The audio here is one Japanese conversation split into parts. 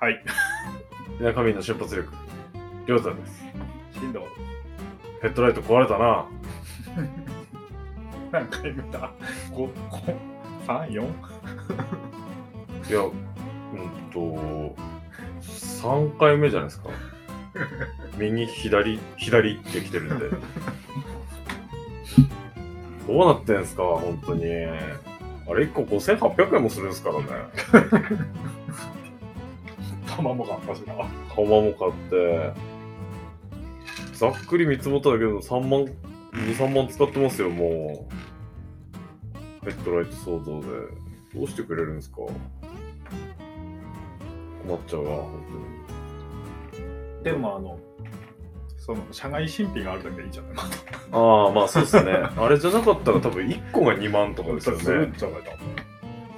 はい。中身の瞬発力。りょうたです。ヘッドライト壊れたな。何回見た ?5、5、3、4? いや、うんと、3回目じゃないですか。右、左、左って来てるんで。どうなってんすか、本当に。あれ1個5800円もするんですからね。玉も買ったしな。釜も買って、ざっくり見積もっただけでも3万、2、3万使ってますよ、もう。ヘッドライト騒動で。どうしてくれるんですか？困っちゃうわ、本でもあの、その、社外新品があるだけでいいじゃないま当に。ああ、まあそうですね。あれじゃなかったら多分1個が2万とかですよするんね。じゃないか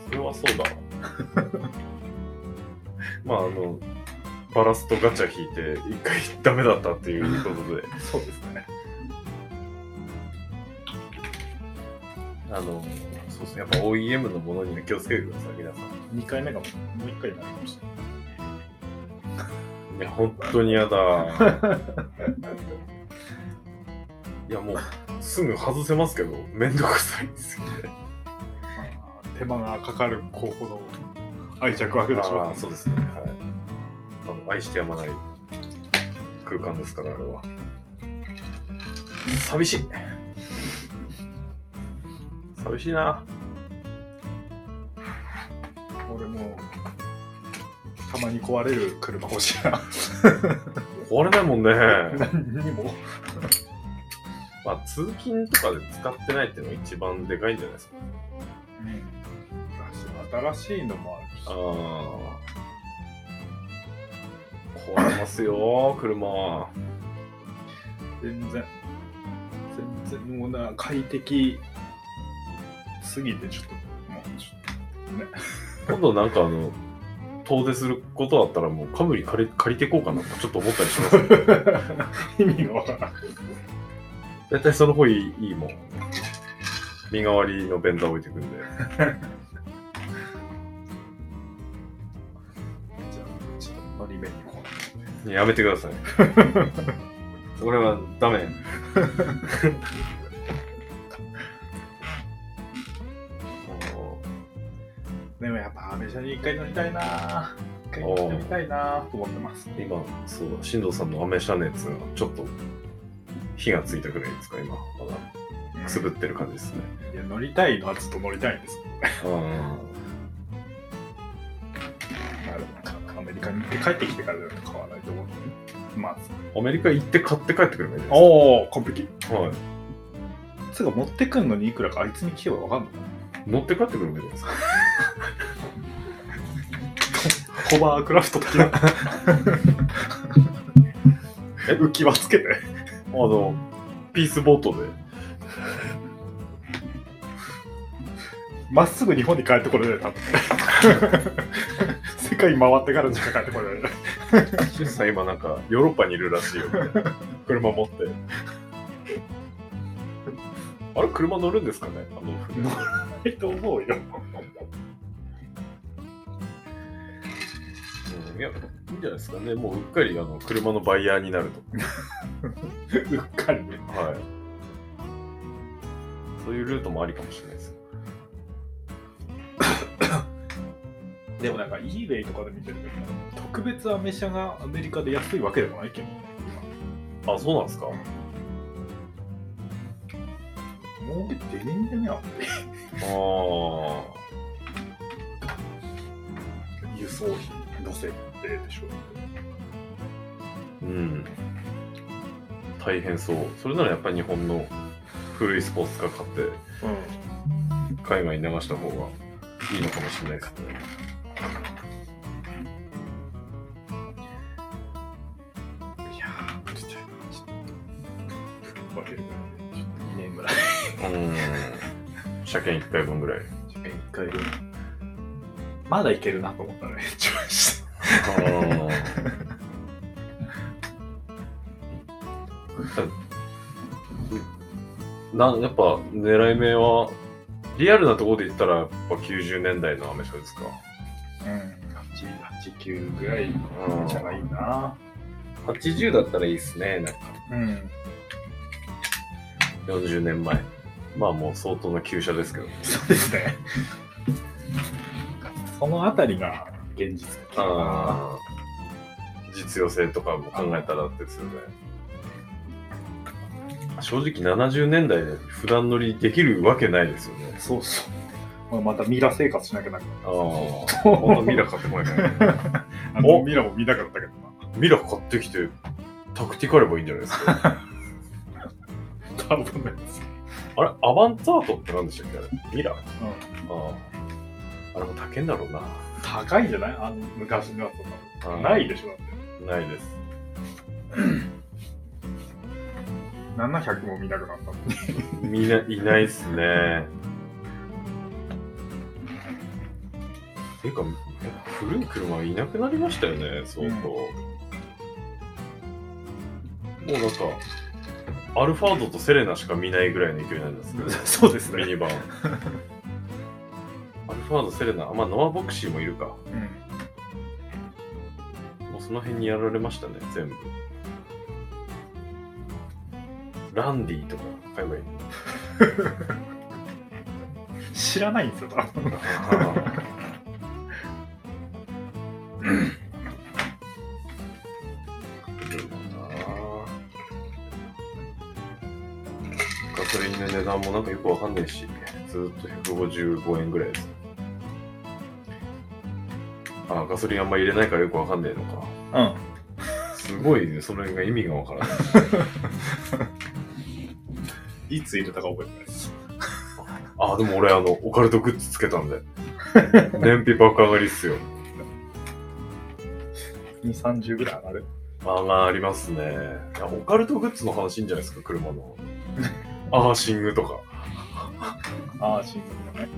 それはそうだわ。まああの、バラストガチャ引いて、一回ダメだったっていうことで。そうですね。あの、そうですね。やっぱ OEM のものには気をつけてください、皆さん。2回目がもう1回になるかもしれなや、本当に嫌だ。いや、もう、すぐ外せますけど、めんどくさいんですよね。まあ手間がかかる候補の愛着湧くでしょああ、そうですね。はい。あの愛してやまない空間ですから、あれは。寂しい。寂しいな。俺もたまに壊れる車欲しいな。壊れないもんね。何にも。まあ、通勤とかで使ってないっていうのが一番でかいんじゃないですか。新しいのもあるし。ああ。壊れますよ、車は。全然、全然もうな、快適すぎて、ちょっと、もうちょっと、ね。今度なんかあの、遠出することあったらもうカムリ借り借りていこうかなとちょっと思ったりします、ね。意味がわからない。絶対その方いいいいもん。身代わりのベンダー置いてくんで。じゃあ、ちょっと乗り目に行こう。やめてください。俺はダメ。でもやっぱ、アメ車に一回乗りたいな一回乗ってみたいなと思ってます。今、そうだ、進藤さんのアメ車熱がちょっと火がついたぐらいですか、今。まだくすぶってる感じですね。いや、乗りたいのはずっと乗りたいんですけどね。アメリカに行って帰ってきてからだと買わないと思う。まず。あ。アメリカ行って買って帰ってくればいいですおお、完璧。はい。つうか持ってくんのにいくらかあいつに聞けばわかんのか乗って帰ってくればいいじゃないですか。ホバークラフト的な。え浮き輪つけて。あの、ピースボートで。まっすぐ日本に帰ってこれない多分。世界回ってからしか帰ってこれない。シンさん今なんかヨーロッパにいるらしいよ、車持って。あれ車乗るんですかね？あの船。ないと思うよ。うんいや、いいんじゃないですかね。もううっかりあの車のバイヤーになると。うっかりね。はい。そういうルートもありかもしれないです。でもなんか eBay とかで見てるけど、特別アメ車がアメリカで安いわけでもないけどね、あ、そうなんですか？今。もう出ねんだねあ。あ輸送費乗せてでしょ。あ、うん。大変そう。それならやっぱり日本の古いスポーツカー買ってうん。海外に流した方がいいのかもしれないですね。車検1回分ぐらい。車検1回分。まだいけるなと思ったらで、延長して。なやっぱ狙い目はリアルなところで言ったらやっぱ90年代のアメ車ですかうん。8、8、9ぐらいの車がいいな。80だったらいいっすねなんかうん。40年前まあもう相当な旧車ですけど。そうですね。そのあたりが現実的かな。あー実用性とかも考えたらですよね。正直70年代で普段乗りできるわけないですよね。そうそう。まあまたミラ生活しなきゃなくああ、またミラ買ってこないね。あのミラも見なかったけどな。ミラ買ってきて、タクティカればいいんじゃないですか。多分ね。あれ、アバンツァートって何でしたっけ？あれミラあうん。あ。あれも高いんだろうな。高いんじゃない？あの昔のやつあーないでしょだって。ないです。700も見なくなった。みんないないっすね。ていうか、古い車はいなくなりましたよね、相当。もうなんか、アルファードとセレナしか見ないぐらいの勢いなんですけど、そうですミニバン。アルファード、セレナ、あまあ、ノアボクシーもいるか。うん。もうその辺にやられましたね、全部。ランディとか買えばいい。知らないんですよ、多分。段もなんかよくわかんないし、ずーっと155円ぐらいです。あ、ガソリンあんま入れないからよくわかんないのか。うん。すごいね、それが意味がわからない。いつ入れたか覚えてないです。あ、でも俺あの、オカルトグッズつけたんで。燃費爆上がりっすよ。2、30ぐらい上がる？上がりますね。オカルトグッズの話いいんじゃないですか、車の。アーシングとか。ああ、新聞のね。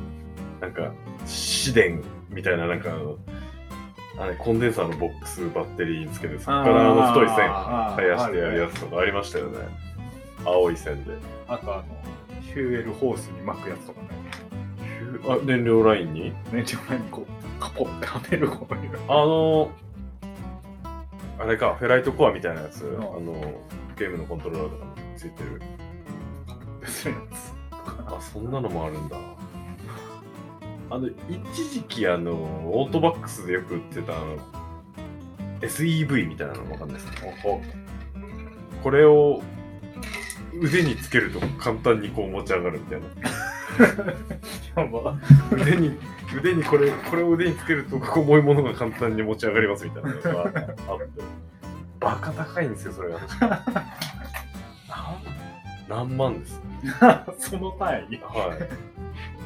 なんか、試電みたいな、なんかあの、あれ、コンデンサーのボックスバッテリーにつけて、そこからあの太い線生やしてやるやつとかありましたよね。青い線で。あとあの、ヒューエルホースに巻くやつとかね。あ、燃料ラインに？燃料ラインにこう、カポってはめるこういう。あの、あれか、フェライトコアみたいなやつ、んあの、ゲームのコントローラーとかについてる。別のやつ。あ、そんなのもあるんだ。あの、一時期、あの、オートバックスでよく売ってた、あの、SEV みたいなのわかんないですかこれを腕につけると簡単にこう持ち上がるみたいな。やば。腕に、腕にこれ、これを腕につけると重いものが簡単に持ち上がりますみたいなのがあって。バカ高いんですよ、それが。何何万です。その単位。は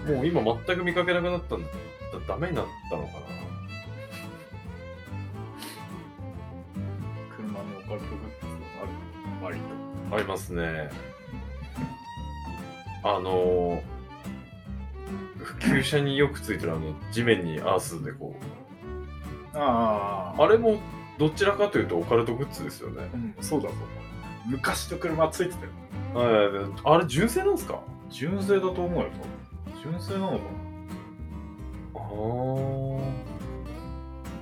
い。もう今全く見かけなくなったんだ。だダメになったのかな。車のオカルトグッズある割と。ありますね。あの普及車によくついてるあの地面にアースでこうああ。あれもどちらかというとオカルトグッズですよね。うん、そうだそうだ。昔の車ついてたよ。はいあれ純正なんですか？純正だと思うよ。純正なのかあ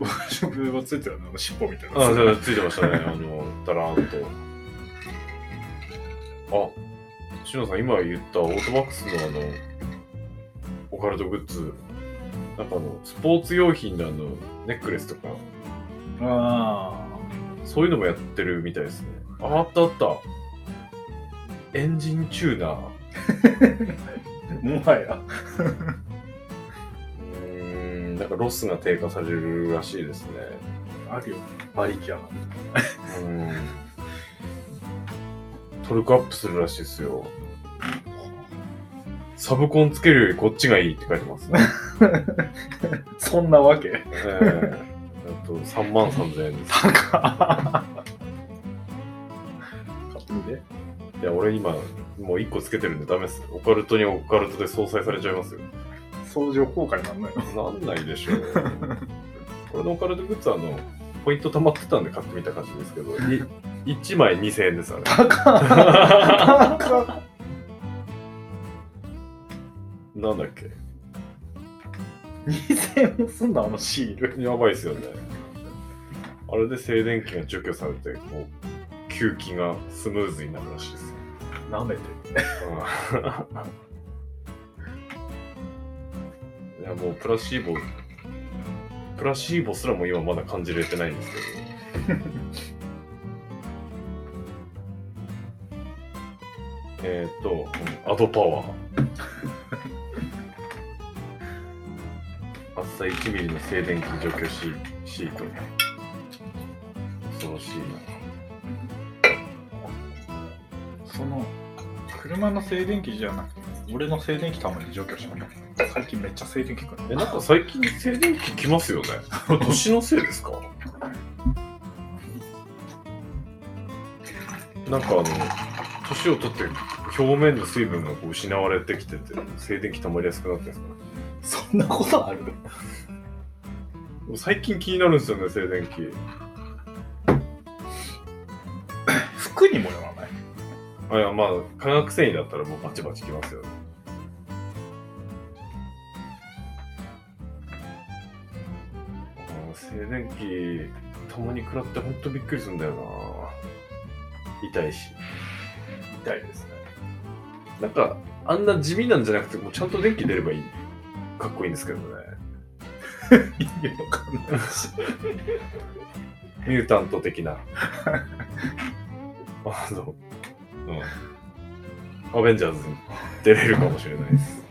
な僕がついてたよね、あの尻尾みたいなあ。あ、ついてましたね。あの、だらーんと。あ、しのさん、今言ったオートバックスのあの、オカルトグッズ、なんかあの、スポーツ用品のあの、ネックレスとか、あそういうのもやってるみたいですね。あ、あったあった。エンジンチューナー。あ。もはや。うーん、なんかロスが低下されるらしいですね。あるよ。馬力やな。うーん。トルクアップするらしいですよ。サブコンつけるよりこっちがいいって書いてますね。そんなわけ？ええあと3万3000円です。高俺今、もう1個つけてるんでダメです。オカルトにオカルトで相殺されちゃいますよ。相乗効果になんないの？なんないでしょう。これのオカルトグッズはあの、ポイント溜まってたんで買ってみた感じですけど、い1枚2000円です、あれ。高なんだっけ？2000円もすんだ、あのシール。やばいっすよね。あれで静電気が除去されて、こう、吸気がスムーズになるらしいですよ。舐めて。いやもうプラシーボプラシーボすらも今まだ感じれてないんですけど。えっとアドパワー。厚さ1ミリの静電気除去シート。恐ろしいそ車の静電気じゃなくて、俺の静電気たまに除去したの。最近めっちゃ静電気くる。なえなんか最近静電気きますよね？年のせいですか？なんかあの年を取って表面の水分がこう失われてきてて静電気溜まりやすくなってるんですか？そんなことある？最近気になるんですよね静電気。服にもよらない。やまあ化学繊維だったらもうバチバチきますよ静電気たまに食らってほんとびっくりするんだよな痛いし痛いですね。なんかあんな地味なんじゃなくてもうちゃんと電気出ればいいかっこいいんですけどね意味わかんないし。ミュータント的な あのうんアベンジャーズに出れるかもしれないです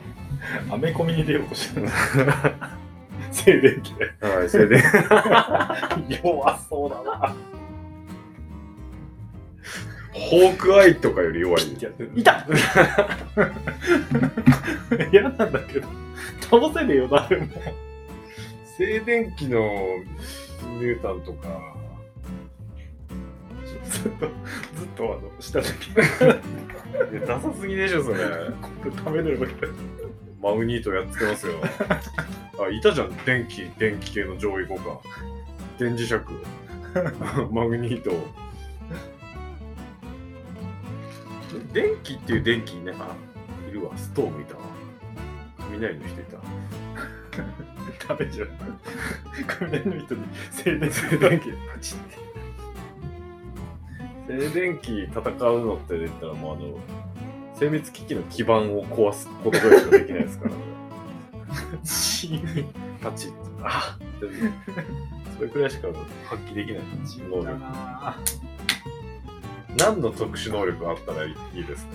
アメコミに出ようとしてる。静電気で。はい静電弱そうだな。ホークアイとかより弱いいた嫌なんだけど。倒せねえよ、誰も。静電気のミュータンとかずっと、ずっとあの、下でいやダサすぎでしょそれ。これ食べれるわけマグニートやっつけますよ。あいたじゃん。電気電気系の上位互換。電磁石。マグニート。電気っていう電気ねあいるわ。ストーブいたわ。雷の人いた。食べちゃう。雷の人に静電気電気パチって。静電気戦うのって言ったらもうあの精密機器の基盤を壊すことぐらいしかできないですから。ね。パチ。ッあそれくらいしか発揮できない。能だ力な。何の特殊能力あったらいいですか？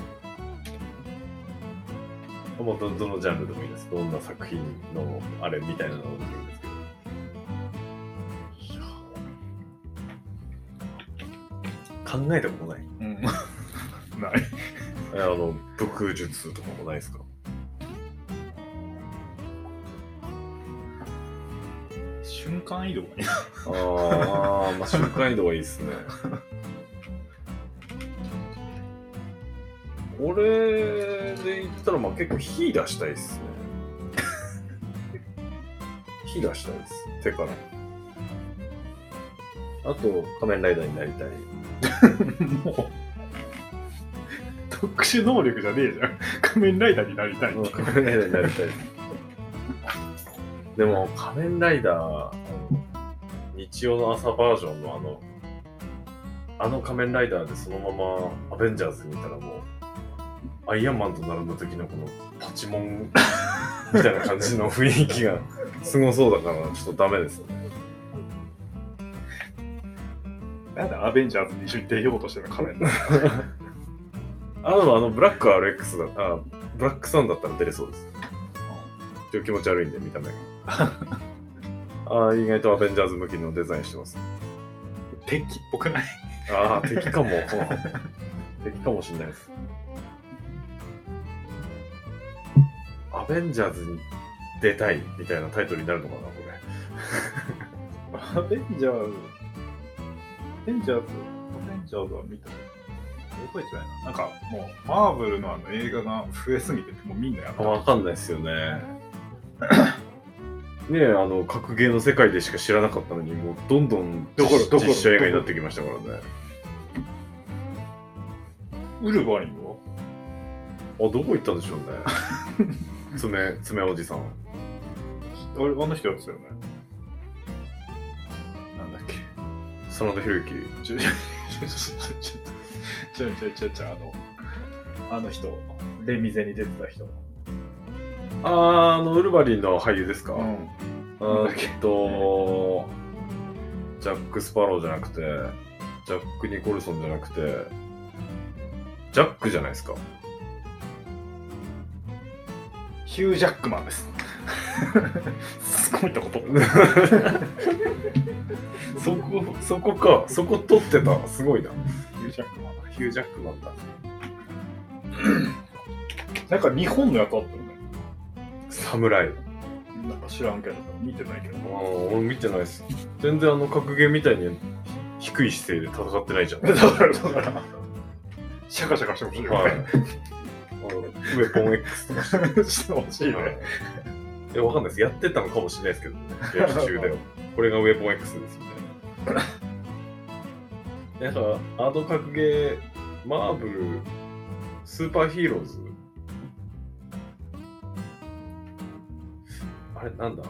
もうどどのジャンルでもいいです。どんな作品のあれみたいなので考えたことない。うん。ない。えあの、武空術とかもないですか？瞬間移動がいいな。ああ、まあ瞬間移動はいいですね。これで言ったら、まあ結構火出したいですね。火出したいです。手から。あと、仮面ライダーになりたい。もう。特殊能力じゃねえじゃん。仮面ライダーになりたい。うん仮面ライダーになりたいで。も、仮面ライダー、日曜の朝バージョンのあの、あの仮面ライダーでそのままアベンジャーズにいたらもう、アイアンマンと並んだ時のこのパチモンみたいな感じの雰囲気がすごそうだから、ちょっとダメですよね。なんでアベンジャーズに一緒に出ようとしてる仮面ライダーあの、あの、ブラック RX だ、あ、ブラックサンだったら出れそうです。ちょっと気持ち悪いんで、見た目が。あー意外とアベンジャーズ向きのデザインしてます。敵っぽくない？ああ、敵かも。敵かもしれないです。アベンジャーズに出たいみたいなタイトルになるのかな、これ。アベンジャーズ、アベンジャーズ、アベンジャーズは見た覚えてないな。なんかもう、マーブルのあの映画が増えすぎて、もうみんなやった。わかんないですよね。ねえ、あの、格ゲーの世界でしか知らなかったのに、もうどんどんどころどころ実写映画になってきましたからね。ウルヴァリンは？あ、どこ行ったんでしょうね。爪、爪おじさん。俺、あの人やってたよね。真田広之。ちょ、ちょ、ちょ、ちょ、ちょ、ちょ、あの、あの人、レミゼに出てた人。あー、あの、ウルヴァリンの俳優ですか、ん。あーえっと、ジャック・スパローじゃなくて、ジャック・ニコルソンじゃなくて、ジャックじゃないですか？ヒュー・ジャックマンです。すごいとこと。そこ、そこか。そこ撮ってた。すごいな。ヒュー・ジャックマンだ。ヒュージャックなんだ。なんか日本のやつあったよね。侍。なんか知らんけど、見てないけど。あー俺見てないです。全然あの格ゲーみたいに低い姿勢で戦ってないじゃん。だから、だから、シャカシャカしてほしいよはい。ね。あのウェポン X とか してほしいね。いや、わかんないです。やってたのかもしれないですけどね。ゲーム中では。これがウェポン X ですみたいな。なんか、アード格ゲー、マーブル、スーパーヒーローズ。あれ、なんだ？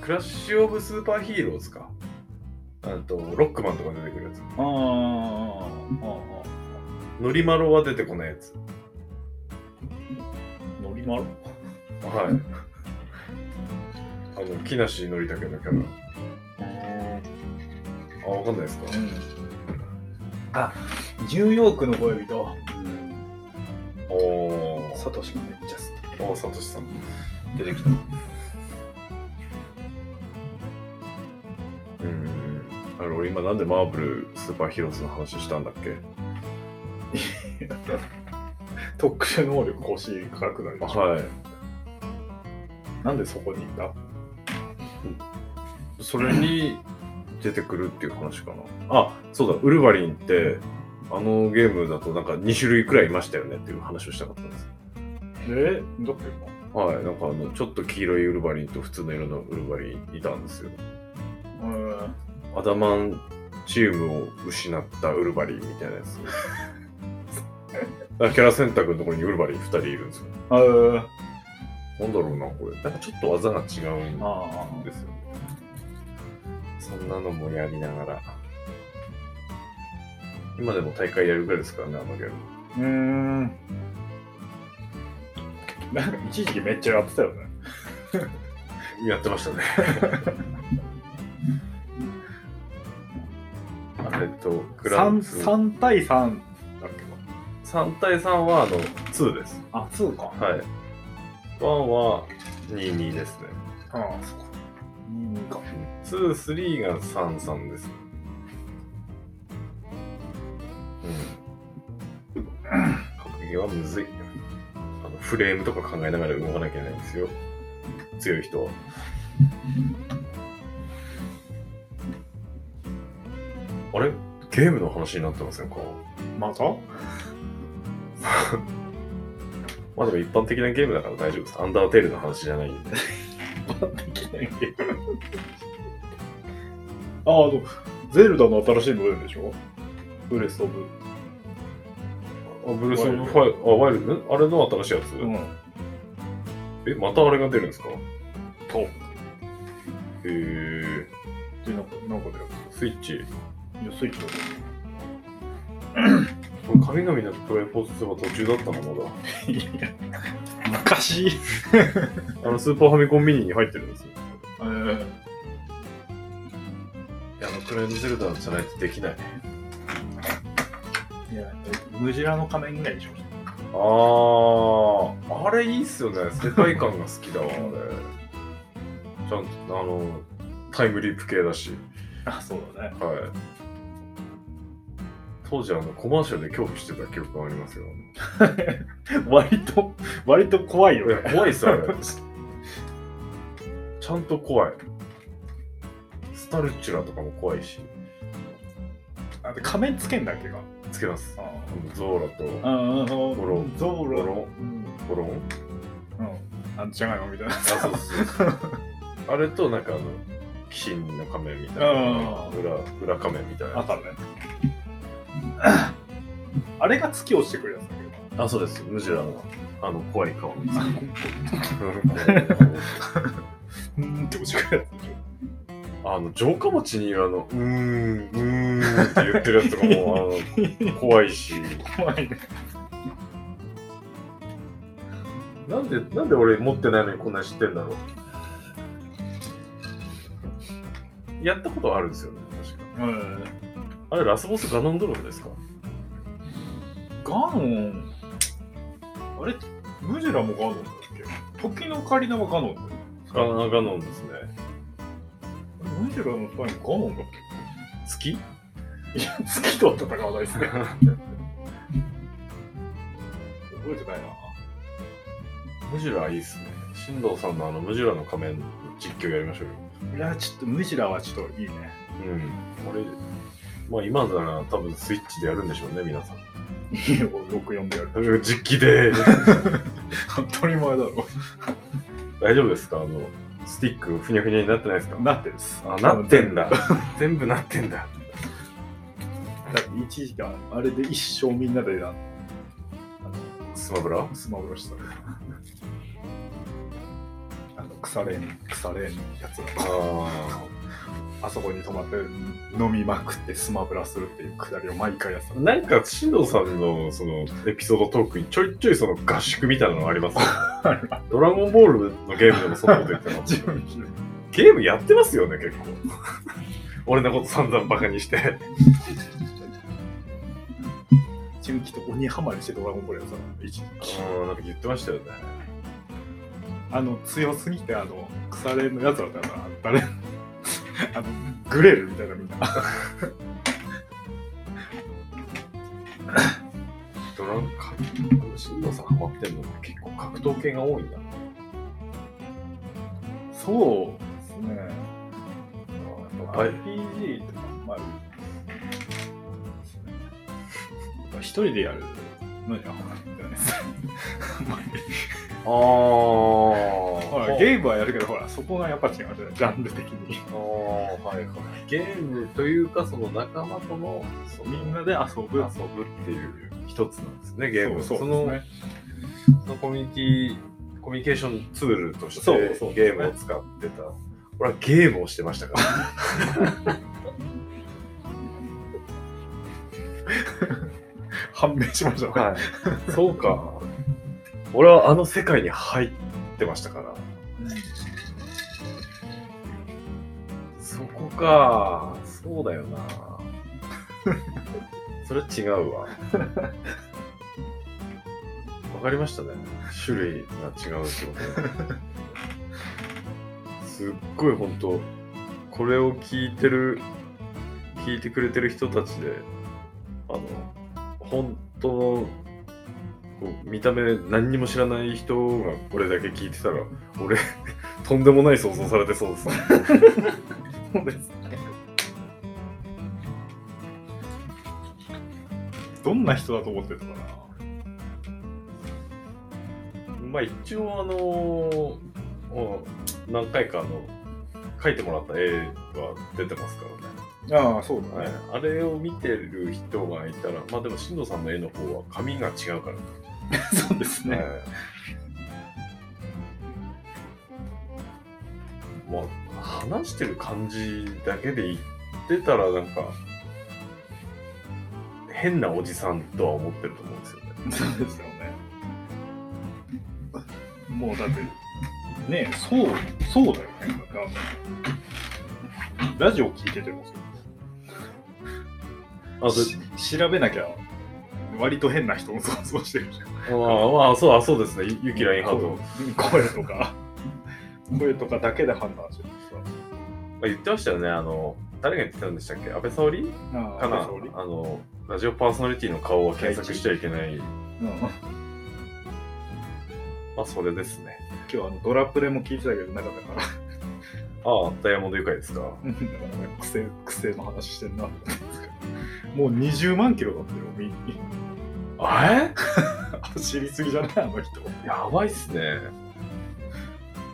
クラッシュオブスーパーヒーローズか。あと、ロックマンとか出てくるやつ。ああ、ノリマロは出てこないやつ。ノリマロ？はい。あの、木梨憲武のキャラ。あ、わかんないですかあ、ニューヨークの恋人。おー。サトシがめっちゃ好き。あ、サトシさん。出てきた。うん。あの、俺今なんでマーブルスーパーヒーローズの話したんだっけ？特殊能力欲しいからくなるでしょ。はい。なんでそこにいたそれに出てくるっていう話かな。あ、そうだ、ウルヴァリンって、あのゲームだとなんか2種類くらいいましたよねっていう話をしたかったんです。えどっかはい、なんかあの、ちょっと黄色いウルヴァリンと普通の色のウルヴァリンいたんですよ。今うん。アダマンチームを失ったウルヴァリンみたいなやつ。あキャラ選択のところにウルヴァリン2人いるんですよ。あーなんだろうな、これ。なんかちょっと技が違うんあですよね。そんなのもやりながら。今でも大会やるぐらいですからね、あのゲーム。ー。うーん。なんか一時期めっちゃやってたよね。やってましたね。あれと、グラン 3, ツー3対3だっけ3対3はあの2です。あ、2か。はい。1は22ですね。ああ、そうか。2か。2、3が3、3です。うん。格ゲーはむずい。あのフレームとか考えながら動かなきゃいけないんですよ。強い人は。あれ？ゲームの話になってませんか？また？まあでも一般的なゲームだから大丈夫です。アンダーテールの話じゃないんで。ああ、でもゼルダの新しいの出るんでしょ？ブレスオブ。あ、ブレス・オブ・ファイあ、ワイルド？んあれの新しいやつ、うん。え、またあれが出るんですか？へそう。えで、なんか、なんかスイッチ？で、いや、スイッチだこれ神々のプロエフォース2は途中だったのまだ。い や昔、あのスーパーファミコンミニに入ってるんですよ。えー、いや、あのクライドゼルダじゃないとできない。いや、ムジラの仮面ぐらいにしましあー、あれいいっすよね。世界観が好きだわ、あれ。ちゃんと、あの、タイムリープ系だし。た。あ、そうだね。はい。当時あのコマーシャルで恐怖してた記憶がありますよ。割と、割と怖いよいやね。怖いっすあれ。ちゃんと怖い。スタルチュラとかも怖いし。あで仮面つけんだっけか。つけます。ゾーラとあ、あゴロゾーラ。ゴロうん。ゴロンうん。あんじゃがいもみたいな。あ、そうそうそう。あれとなんかあの、鬼神の仮面みたいなあ。裏、裏仮面みたいな。あったね。あれが月落ちてくるやつだけど。あ、そうです。ムジュラの。あの、怖い顔のやつ。うーんって落ちくるやつあの、城下町にあの、うーん、うーんって言ってるやつがもう、あの、怖いし。ょ。怖いね。なんで、なんで俺持ってないのにこんなに知ってんだろう？やったことはあるんですよね、確か。うん。あれ、ラスボスガノンドロフですか？ガノン、あれ、ムジュラもガノンだっけ？時のカリナはガノンだよ。ガガノンですね。ムジュラの前にガノンだっけ？いや、好きとは戦わないですね。覚えてないな。ムジュラいいっすね。進藤さんのあのムジュラの仮面実況やりましょうよ。いや、ちょっとムジュラはちょっといいね。うん。俺、まあ今なら多分スイッチでやるんでしょうね、皆さん。い いよ、64でやる。実機で。当たり前だろ。大丈夫ですか？あの、スティックふにゃふにゃになってないですか？なってるっす。あ、なってんだ。全部なってんだ。だって一時間、あれで一生みんなでな、あのスマブラ？スマブラした。あの、腐れん、腐れんやつらああそこに泊まって飲みまくってスマブラするっていうくだりを毎回やってたあ。。なんか、進藤さんのそのエピソードトークにちょいちょいその合宿みたいなのありますよ ドラゴンボールのゲームでもそんなこと言ってます ゲームやってますよね、結構。俺のこと散々バカにして。中期と鬼ハマりしてドラゴンボールやってたの一時期うん、なんか言ってましたよね。あの強すぎてあの腐れんのやつらだったら誰あのグレるみたいなみんなドラゴンか、進藤さんハマってんのが結構格闘系が多いんだ。そうですね。はい RPG とかまあ一人でやるのにはハマってないですああ。ほらゲームはやるけどほらそこがやっぱ違うじゃない？ジャンル的にああ、はいはい。ゲームというか、その仲間とのみんなで遊ぶ遊ぶっていう一つなんですね、ゲーム。そうそうのですねそのコミュニティ、コミュニケーションツールとしてそうそうゲームを使ってた。俺はゲームをしてましたから。判明しましたね、はい。そうか。俺はあの世界に入ってましたから。そこか。そうだよな。それ違うわ。わかりましたね。種類が違うってこと。すっごい本当これを聞いてる、聞いてくれてる人たちで、あの、本当のこう見た目何にも知らない人がこれだけ聞いてたら、俺、とんでもない想像されてそうですね。そうですどんな人だと思ってたかな？まあ一応あのうん何回かあの描いてもらった絵は出てますからね。ああそうだはい、あれを見てる人がいたら、まあでも、進藤さんの絵の方は髪が違うから。そうですね、はい。まあ、話してる感じだけで言ってたら、なんか、変なおじさんとは思ってると思うんですよね。そうですよね。もうだってねそうそうだよね。なんかラジオ聞いててもあ、調べなきゃ割と変な人を想像してるじゃんれまあ、まあ、そう、あそうですね。ゆゆきラインハート。声とか声とかだけで判断してるまあ、言ってましたよね。あの、誰が言ってたんでしたっけ？安倍沙織？かな？あの、ラジオパーソナリティの顔は検索しちゃいけない。うんまあ、それですね。今日あのドラプレも聞いてたけどなかったからああ、ダイヤモンド愉快ですか？だからね癖癖の話してんなもう20万キロだったよみえ？走りすぎじゃない？あの人やばいっすね。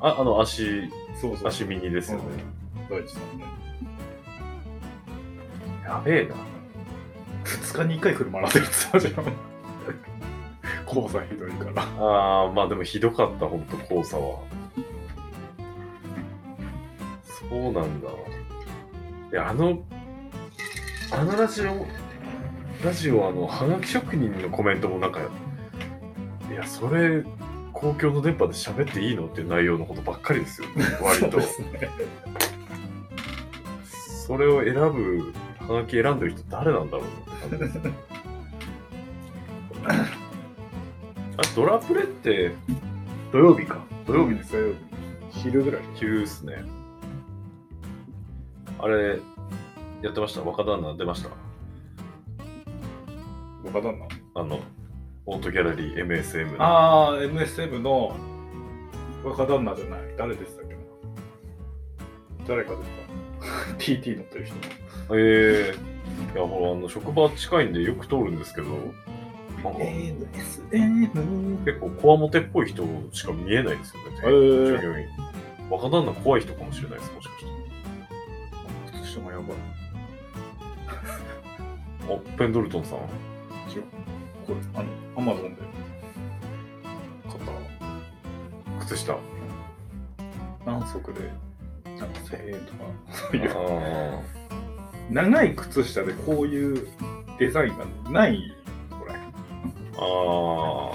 あ、あの、足、そうそう足ミニですよね。大地さんねやべえな。2日に1回車洗ってるって言ってたじゃん 黄砂ひどいから。ああ、まあでもひどかった、ほんと、黄砂は。そうなんだ。いや、あの、あのラジオ、ラジオ、あの、はがき職人のコメントもなんか、いや、それ、公共の電波で喋っていいのっていう内容のことばっかりですよ、割と。すね。それを選ぶ、はがき選んでる人誰なんだろうなって感じです。あ、ドラプレって土曜日か。土曜日です。土曜日。昼ぐらい。急っすね。あれ、やってました？若旦那出ました？若旦那あの、オートギャラリー MSM の。ああ、MSM の若旦那じゃない？誰でしたっけ？な誰かでした。TT 乗ってる人。ええいや、ほら、あの、職場近いんでよく通るんですけど、なんか、MSM。結構、こわもてっぽい人しか見えないですよね、へー従業員。若旦那怖い人かもしれないです、もしかして。靴下もやばい。あ、ペンドルトンさん？違う。これ、あの、アマゾンで買った靴下。あ何足で、なんか1000円とか、そういうあ長い靴下でこういうデザインがない、これ。ああ。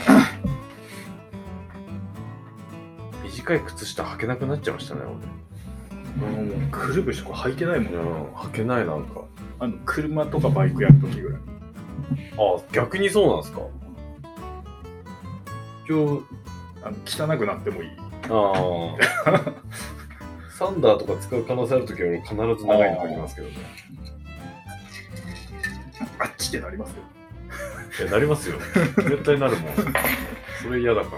短い靴下履けなくなっちゃいましたね、もうくるぶしとか履いてないもん俺。うん、履けない、なんか。あの車とかバイクやるときぐらい。あ、逆にそうなんですか？今日、あの汚くなってもいい。ああ。サンダーとか使う可能性あるときは俺必ず長いの履きますけどね。あっちってなりますよ。いや、なりますよ。絶対なるもん。それ嫌だか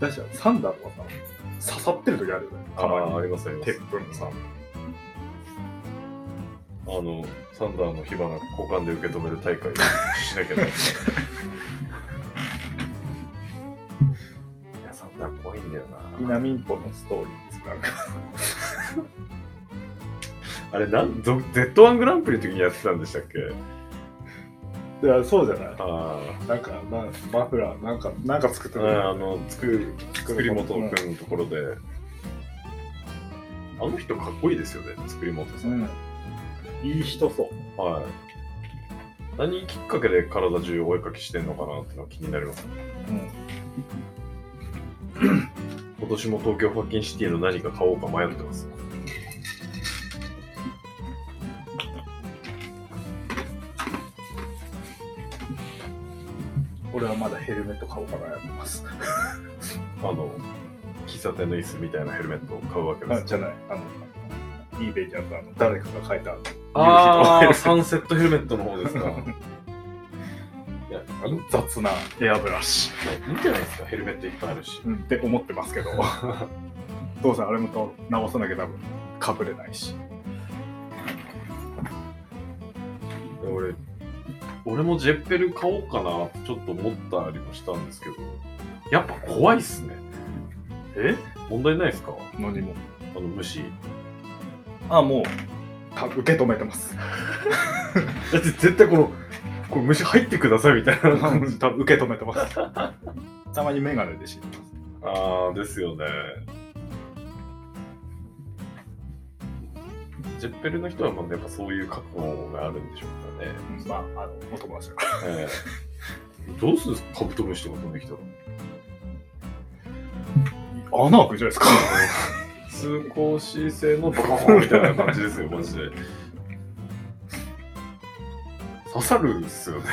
ら。だし、サンダーとかさ、刺さってるときあるよね。ああ、あに。りますあります鉄粉のさ。あの、サンダーの火花交換で受け止める大会しなきゃない。いや、サンダー怖いんだよイな。ナミンポのストーリーですなんか。あれ、なん、ゾ Z1 グランプリの時にやってたんでしたっけ？いや、そうじゃない。あなんか、なマフラー、なんか、なんか作ってあ、たあの、作る、作り元君のところで。あの人かっこいいですよね、作り元さ。うんん。いい人そう。はい。何きっかけで体中お絵かきしてんのかなってのが気になります。うん。今年も東京ファッキンシティの何か買おうか迷ってます。俺はまだヘルメット買おうかなやってます。あの、喫茶店の椅子みたいなヘルメットを買うわけです。あじゃない。あの、eBay であったあの誰かが書いたああ、サンセットヘルメットの方ですか。いや、いいん雑なエアブラシ、いいんじゃないですか、ヘルメットいっぱいあるし。うん、って思ってますけど、どうせあれもと直さなきゃ多分かぶれないし。俺、俺もジェッペル買おうかなってちょっと思ったりもしたんですけど、やっぱ怖いっすね。え？問題ないですか？何も。あの虫。あ、もう、た受け止めてます。だって絶対この、これ虫入ってくださいみたいな。多分受け止めてます。たまにメガネで知ってます。ああ、ですよね。ジェッペルの人はまあやっぱそういう覚悟があるんでしょうかね。うんまあ、あの、お友達だかええどうするんですか？カブトムシとか飛んできたら。ら。穴開くじゃないですか？通行止性のバカホンみたいな感じですよ、マジで。刺さるっすよね。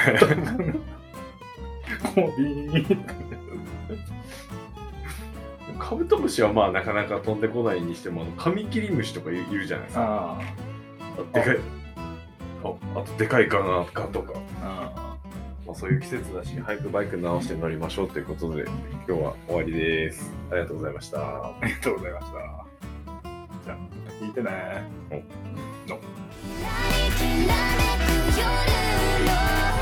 こう、ビーン。カブトムシはまあなかなか飛んでこないにしても、あのカミキリムシとかいいるじゃないですか。あでかい。ああとでかいガがガとか。あ。あまあ、そういう季節だし、早くバイク直して乗りましょうということで、今日は終わりです。ありがとうございました。あ。ありがとうございました。じゃあ、聞い。てね。きらめく夜の